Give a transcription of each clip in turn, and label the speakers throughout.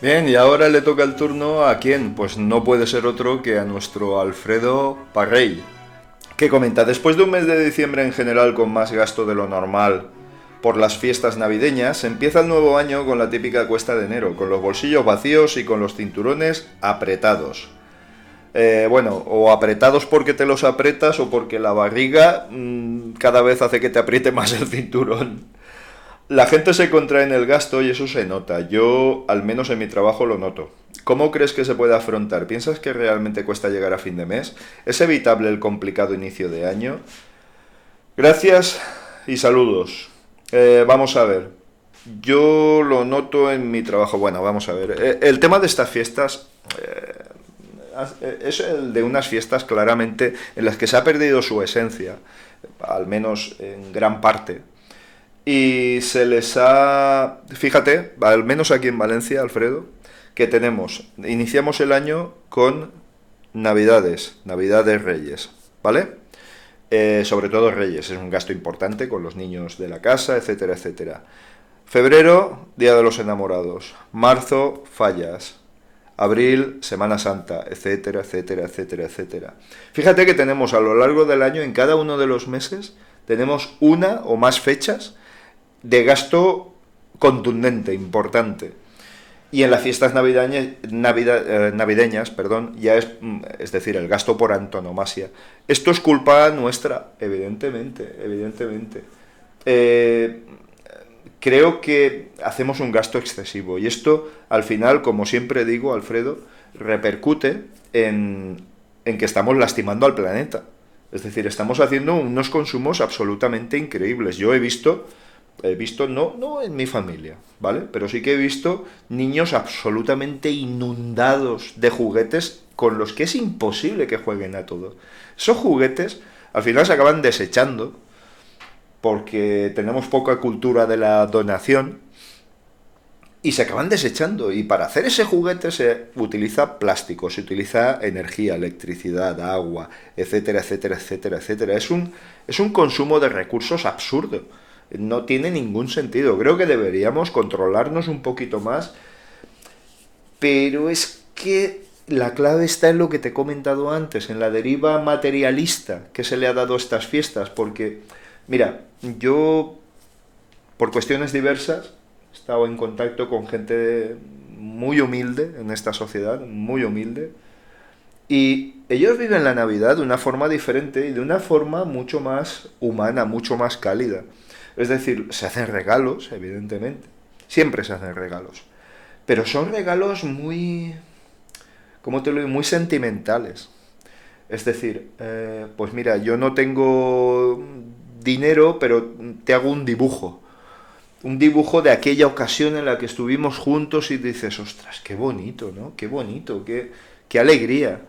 Speaker 1: Bien, y ahora le toca el turno a quién? Pues no puede ser otro que a nuestro Alfredo Parrey, que comenta, después de un mes de diciembre en general con más gasto de lo normal por las fiestas navideñas, empieza el nuevo año con la típica cuesta de enero, con los bolsillos vacíos y con los cinturones apretados. Eh, bueno, o apretados porque te los apretas o porque la barriga mm, cada vez hace que te apriete más el cinturón. La gente se contrae en el gasto y eso se nota. Yo, al menos en mi trabajo, lo noto. ¿Cómo crees que se puede afrontar? ¿Piensas que realmente cuesta llegar a fin de mes? ¿Es evitable el complicado inicio de año? Gracias y saludos. Eh, vamos a ver. Yo lo noto en mi trabajo. Bueno, vamos a ver. Eh, el tema de estas fiestas eh, es el de unas fiestas claramente en las que se ha perdido su esencia, al menos en gran parte y se les ha, fíjate, al menos aquí en Valencia, Alfredo, que tenemos, iniciamos el año con Navidades, Navidades Reyes, ¿vale? Eh, sobre todo Reyes, es un gasto importante con los niños de la casa, etcétera, etcétera. Febrero, Día de los Enamorados. Marzo, fallas. Abril, Semana Santa, etcétera, etcétera, etcétera, etcétera. Fíjate que tenemos a lo largo del año, en cada uno de los meses, tenemos una o más fechas de gasto contundente, importante. Y en las fiestas navideñas, eh, navideñas perdón, ya es, mm, es decir, el gasto por antonomasia. Esto es culpa nuestra, evidentemente, evidentemente. Eh, creo que hacemos un gasto excesivo y esto, al final, como siempre digo, Alfredo, repercute en, en que estamos lastimando al planeta. Es decir, estamos haciendo unos consumos absolutamente increíbles. Yo he visto he visto, no, no en mi familia, ¿vale? Pero sí que he visto niños absolutamente inundados de juguetes con los que es imposible que jueguen a todo. Esos juguetes al final se acaban desechando porque tenemos poca cultura de la donación y se acaban desechando. Y para hacer ese juguete se utiliza plástico, se utiliza energía, electricidad, agua, etcétera, etcétera, etcétera, etcétera. Es un, es un consumo de recursos absurdo no tiene ningún sentido. Creo que deberíamos controlarnos un poquito más, pero es que la clave está en lo que te he comentado antes, en la deriva materialista que se le ha dado a estas fiestas, porque, mira, yo, por cuestiones diversas, he estado en contacto con gente muy humilde en esta sociedad, muy humilde, y ellos viven la Navidad de una forma diferente y de una forma mucho más humana, mucho más cálida. Es decir, se hacen regalos, evidentemente. Siempre se hacen regalos. Pero son regalos muy, ¿cómo te lo digo? Muy sentimentales. Es decir, eh, pues mira, yo no tengo dinero, pero te hago un dibujo. Un dibujo de aquella ocasión en la que estuvimos juntos y dices, ostras, qué bonito, ¿no? Qué bonito, qué, qué alegría.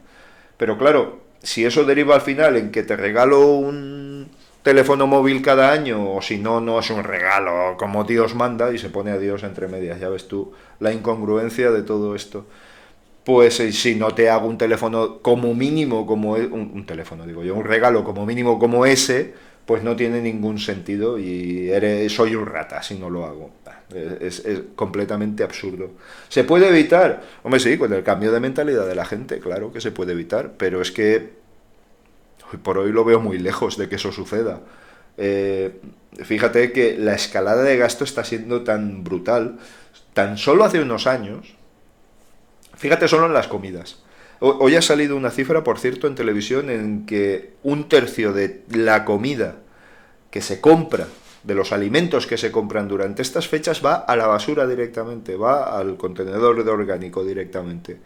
Speaker 1: Pero claro, si eso deriva al final en que te regalo un, teléfono móvil cada año o si no, no es un regalo como Dios manda y se pone a Dios entre medias. Ya ves tú la incongruencia de todo esto. Pues eh, si no te hago un teléfono como mínimo, como e, un, teléfono, digo yo, un regalo como mínimo como ese, pues no tiene ningún sentido y eres, soy un rata si no lo hago. Es, es, completamente absurdo. ¿Se puede evitar? Hombre, sí, con el cambio de mentalidad de la gente, claro que se puede evitar, pero es que por hoy lo veo muy lejos de que eso suceda. Eh, fíjate que la escalada de gasto está siendo tan brutal, tan solo hace unos años, fíjate solo en las comidas. Hoy ha salido una cifra, por cierto, en televisión en que un tercio de la comida que se compra, de los alimentos que se compran durante estas fechas, va a la basura directamente, va al contenedor de orgánico directamente.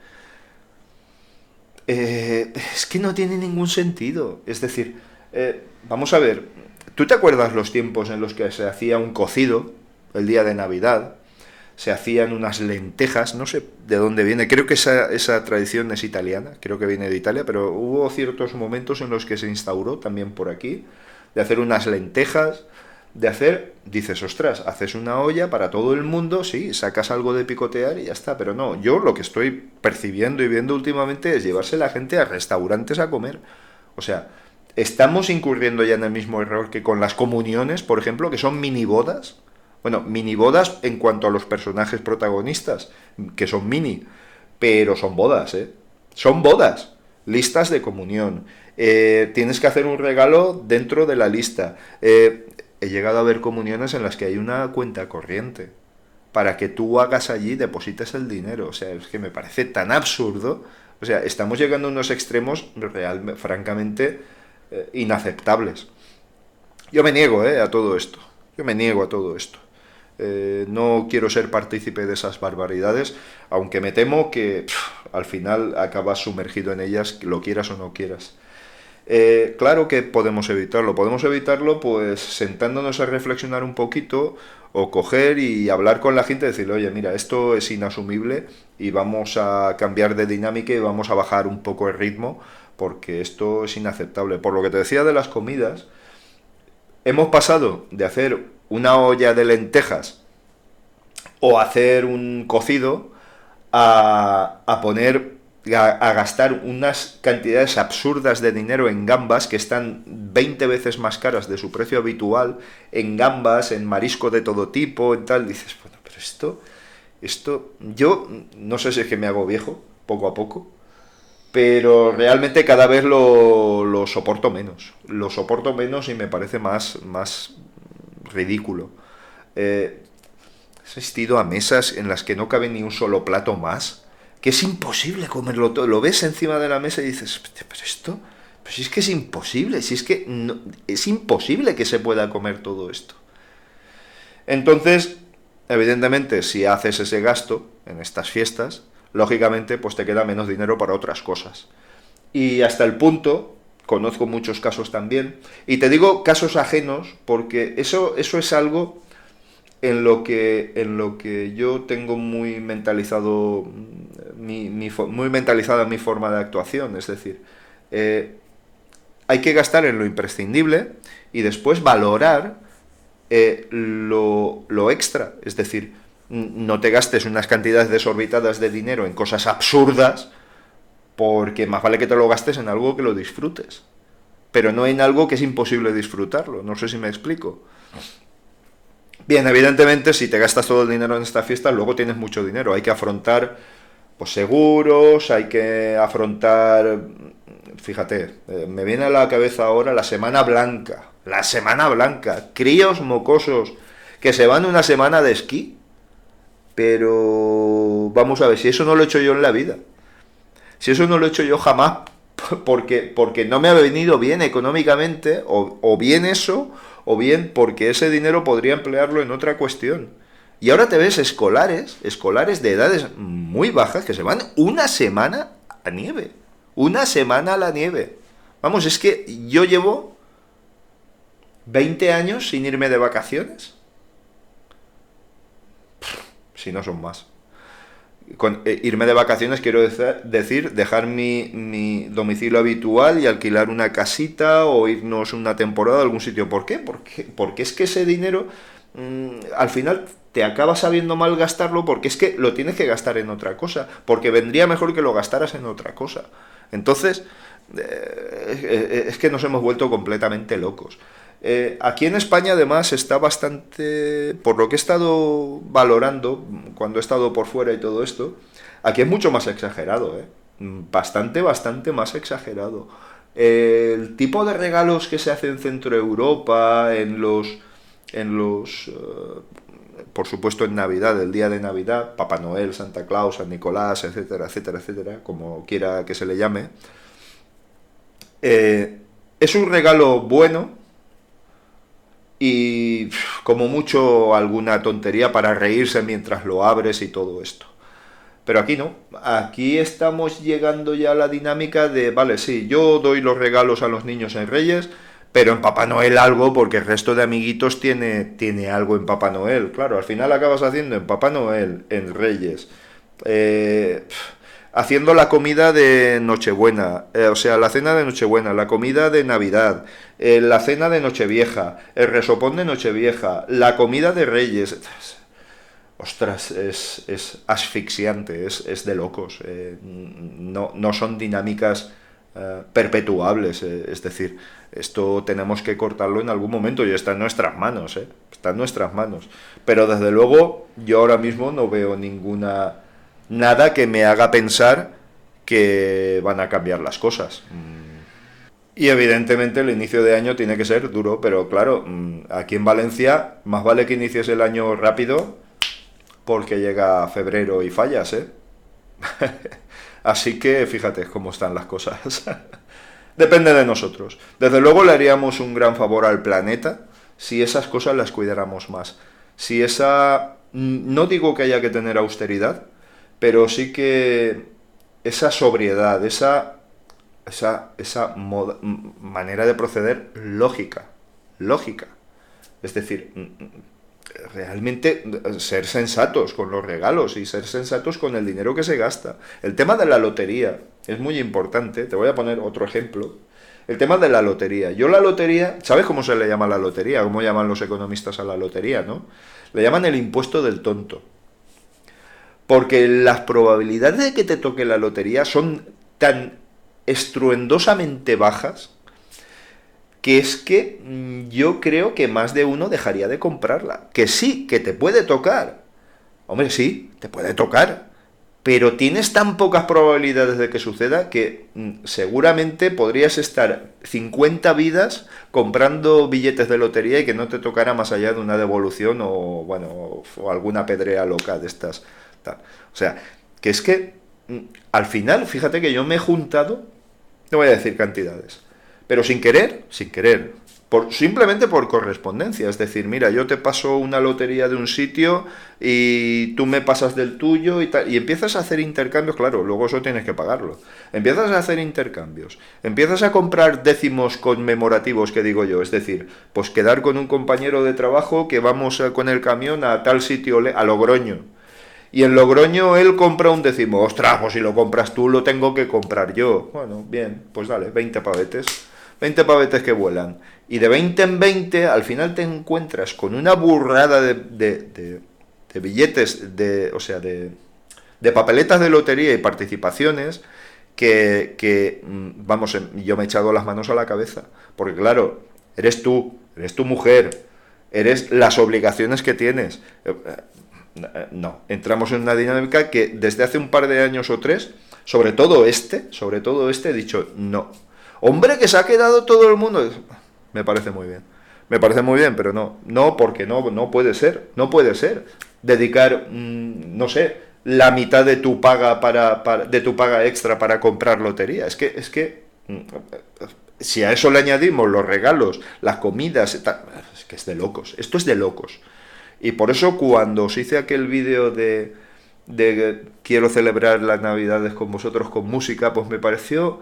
Speaker 1: Eh, es que no tiene ningún sentido. Es decir, eh, vamos a ver, ¿tú te acuerdas los tiempos en los que se hacía un cocido el día de Navidad? Se hacían unas lentejas, no sé de dónde viene, creo que esa, esa tradición es italiana, creo que viene de Italia, pero hubo ciertos momentos en los que se instauró también por aquí, de hacer unas lentejas, de hacer, dices, ostras, haces una olla para todo el mundo, sí, sacas algo de picotear y ya está, pero no, yo lo que estoy percibiendo y viendo últimamente es llevarse la gente a restaurantes a comer. O sea, estamos incurriendo ya en el mismo error que con las comuniones, por ejemplo, que son mini bodas. Bueno, mini bodas en cuanto a los personajes protagonistas, que son mini, pero son bodas, ¿eh? Son bodas, listas de comunión. Eh, tienes que hacer un regalo dentro de la lista. Eh, he llegado a ver comuniones en las que hay una cuenta corriente para que tú hagas allí, deposites el dinero. O sea, es que me parece tan absurdo. O sea, estamos llegando a unos extremos realmente, francamente eh, inaceptables. Yo me niego a todo esto. Yo me niego a todo esto. Eh, no quiero ser partícipe de esas barbaridades, aunque me temo que al final acabas sumergido en ellas, lo quieras o no quieras. Eh, claro que podemos evitarlo, podemos evitarlo pues sentándonos a reflexionar un poquito o coger y hablar con la gente y decirle, oye, mira, esto es inasumible y vamos a cambiar de dinámica y vamos a bajar un poco el ritmo porque esto es inaceptable. Por lo que te decía de las comidas, hemos pasado de hacer una olla de lentejas o hacer un cocido a, a poner a, gastar unas cantidades absurdas de dinero en gambas que están 20 veces más caras de su precio habitual, en gambas, en marisco de todo tipo, en tal, dices, bueno, pero esto, esto, yo no sé si es que me hago viejo, poco a poco, pero realmente cada vez lo, lo soporto menos, lo soporto menos y me parece más, más ridículo. Eh, he asistido a mesas en las que no cabe ni un solo plato más, que es imposible comerlo todo. Lo ves encima de la mesa y dices, pero esto, pues es que es imposible, si es que no, es imposible que se pueda comer todo esto. Entonces, evidentemente, si haces ese gasto en estas fiestas, lógicamente, pues te queda menos dinero para otras cosas. Y hasta el punto, conozco muchos casos también, y te digo casos ajenos, porque eso, eso es algo en lo que, en lo que yo tengo muy mentalizado, mi, muy mentalizada mi forma de actuación. Es decir, eh, hay que gastar en lo imprescindible y después valorar eh, lo, lo extra. Es decir, no te gastes unas cantidades desorbitadas de dinero en cosas absurdas, porque más vale que te lo gastes en algo que lo disfrutes, pero no en algo que es imposible disfrutarlo. No sé si me explico. Bien, evidentemente, si te gastas todo el dinero en esta fiesta, luego tienes mucho dinero. Hay que afrontar pues, seguros, hay que afrontar. Fíjate, eh, me viene a la cabeza ahora la Semana Blanca. La Semana Blanca. Críos mocosos que se van una semana de esquí. Pero vamos a ver, si eso no lo he hecho yo en la vida. Si eso no lo he hecho yo jamás, porque, porque no me ha venido bien económicamente, o, o bien eso, o bien porque ese dinero podría emplearlo en otra cuestión. Y ahora te ves escolares, escolares de edades muy bajas, que se van una semana a nieve. Una semana a la nieve. Vamos, es que yo llevo 20 años sin irme de vacaciones. Si no son más. Con, eh, irme de vacaciones quiero decir dejar mi, domicilio habitual y alquilar una casita o irnos una temporada a algún sitio. ¿Por qué? Porque, porque es que ese dinero mm, al final te acaba sabiendo mal gastarlo porque es que lo tienes que gastar en otra cosa, porque vendría mejor que lo gastaras en otra cosa. Entonces, eh, es que nos hemos vuelto completamente locos. Eh, aquí en España además está bastante, por lo que he estado valorando cuando he estado por fuera y todo esto, aquí es mucho más exagerado, ¿eh? bastante, bastante más exagerado. el tipo de regalos que se hace en Centro Europa, en los, en los, eh, por supuesto en Navidad, el día de Navidad, Papá Noel, Santa Claus, San Nicolás, etcétera, etcétera, etcétera, como quiera que se le llame, es un regalo bueno, como mucho alguna tontería para reírse mientras lo abres y todo esto. Pero aquí no, aquí estamos llegando ya a la dinámica de, vale, sí, yo doy los regalos a los niños en Reyes, pero en Papá Noel algo, porque el resto de amiguitos tiene, tiene algo en Papá Noel. Claro, al final acabas haciendo en Papá Noel, en Reyes. Eh, haciendo la comida de Nochebuena, eh, o sea, la cena de Nochebuena, la comida de Navidad, eh, la cena de Nochevieja, el resopón de Nochevieja, la comida de Reyes. Ostras, es, es asfixiante, es, es, de locos. Eh, no, no, son dinámicas perpetuables. Es decir, esto tenemos que cortarlo en algún momento y está en nuestras manos, está en nuestras manos. Pero desde luego yo ahora mismo no veo ninguna nada que me haga pensar que van a cambiar las cosas. Mm. Y evidentemente el inicio de año tiene que ser duro, pero claro, mm, aquí en Valencia más vale que inicies el año rápido porque llega febrero y fallas, ¿eh? Así que fíjate cómo están las cosas. Depende de nosotros. Desde luego le haríamos un gran favor al planeta si esas cosas las cuidáramos más. Si esa... No digo que haya que tener austeridad, pero sí que esa sobriedad, esa, esa, esa manera de proceder lógica, lógica. Es decir, realmente ser sensatos con los regalos y ser sensatos con el dinero que se gasta. El tema de la lotería es muy importante. Te voy a poner otro ejemplo. El tema de la lotería. Yo la lotería, ¿sabes cómo se le llama la lotería? ¿Cómo llaman los economistas a la lotería, no? Le llaman el impuesto del tonto. Porque las probabilidades de que te toque la lotería son tan estruendosamente bajas que es que mm, yo creo que más de uno dejaría de comprarla. Que sí, que te puede tocar. Hombre, sí, te puede tocar. Pero tienes tan pocas probabilidades de que suceda que mm, seguramente podrías estar 50 vidas comprando billetes de lotería y que no te tocara más allá de una devolución o, bueno, o alguna pedrea loca de estas. O sea, que es que mm, al final, fíjate que yo me he juntado, no voy a decir cantidades, pero sin querer, sin querer, por, simplemente por correspondencia. Es decir, mira, yo te paso una lotería de un sitio y tú me pasas del tuyo y tal. Y empiezas a hacer intercambios, claro, luego eso tienes que pagarlo. Empiezas a hacer intercambios. Empiezas a comprar décimos conmemorativos, que digo yo. Es decir, pues quedar con un compañero de trabajo que vamos con el camión a tal sitio, a Logroño. Y en Logroño él compra un décimo. Ostras, pues si lo compras tú, lo tengo que comprar yo. Bueno, bien, pues dale, 20 pavetes. 20 pavetes que vuelan. Y de 20 en 20, al final te encuentras con una burrada de, de, billetes, de, o sea, de, de papeletas de lotería y participaciones que, que, mm, vamos, em, yo me he echado las manos a la cabeza. Porque claro, eres tú, eres tu mujer, eres las obligaciones que tienes. Eh, no, entramos en una dinámica que desde hace un par de años o tres, sobre todo este, sobre todo este, he dicho no. Hombre, que se ha quedado todo el mundo. Me parece muy bien. Me parece muy bien, pero no, no, porque no, no puede ser, no puede ser. Dedicar, mm, no sé, la mitad de tu paga para, de tu paga extra para comprar lotería. Es que, es que, mm, si a eso le añadimos los regalos, las comidas, es que es de locos. Esto es de locos. Y por eso cuando os hice aquel vídeo de, de quiero celebrar las navidades con vosotros con música, pues me pareció,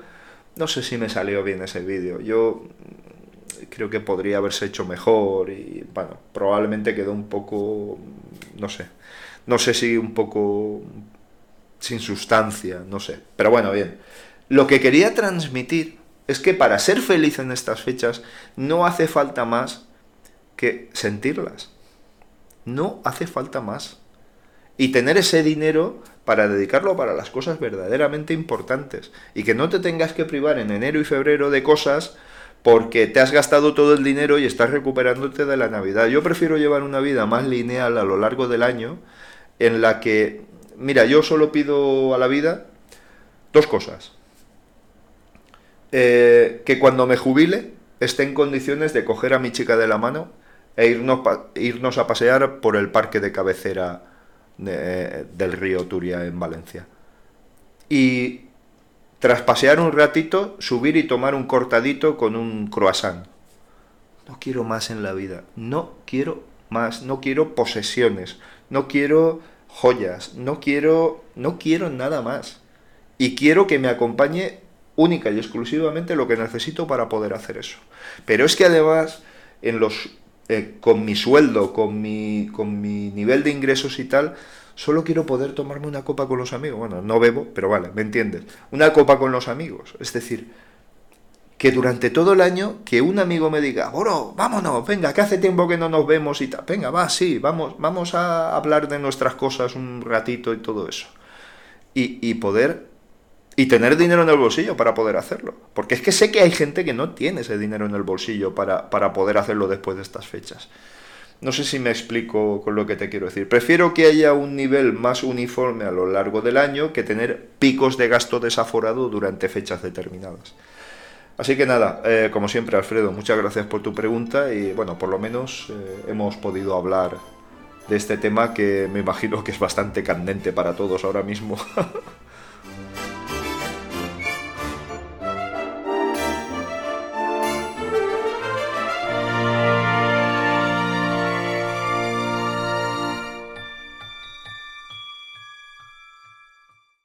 Speaker 1: no sé si me salió bien ese vídeo. Yo creo que podría haberse hecho mejor y bueno, probablemente quedó un poco, no sé, no sé si un poco sin sustancia, no sé. Pero bueno, bien. Lo que quería transmitir es que para ser feliz en estas fechas no hace falta más que sentirlas. No hace falta más. Y tener ese dinero para dedicarlo para las cosas verdaderamente importantes. Y que no te tengas que privar en enero y febrero de cosas porque te has gastado todo el dinero y estás recuperándote de la Navidad. Yo prefiero llevar una vida más lineal a lo largo del año en la que, mira, yo solo pido a la vida dos cosas. Eh, que cuando me jubile esté en condiciones de coger a mi chica de la mano e irnos, irnos a pasear por el parque de cabecera del río Turia en Valencia. Y tras pasear un ratito, subir y tomar un cortadito con un croissant. No quiero más en la vida, no quiero más, no quiero posesiones, no quiero joyas, no quiero, no quiero nada más. Y quiero que me acompañe única y exclusivamente lo que necesito para poder hacer eso. Pero es que además, en los eh, con mi sueldo, con mi, con mi nivel de ingresos y tal, solo quiero poder tomarme una copa con los amigos. Bueno, no bebo, pero vale, ¿me entiendes? Una copa con los amigos. Es decir, que durante todo el año, que un amigo me diga, bro, vámonos, venga, que hace tiempo que no nos vemos y tal. Venga, va, sí, vamos, vamos a hablar de nuestras cosas un ratito y todo eso. Y poder y tener dinero en el bolsillo para poder hacerlo. Porque es que sé que hay gente que no tiene ese dinero en el bolsillo para, para poder hacerlo después de estas fechas. No sé si me explico con lo que te quiero decir. Prefiero que haya un nivel más uniforme a lo largo del año que tener picos de gasto desaforado durante fechas determinadas. Así que nada, eh, como siempre Alfredo, muchas gracias por tu pregunta y bueno, por lo menos eh, hemos podido hablar de este tema que me imagino que es bastante candente para todos ahora mismo.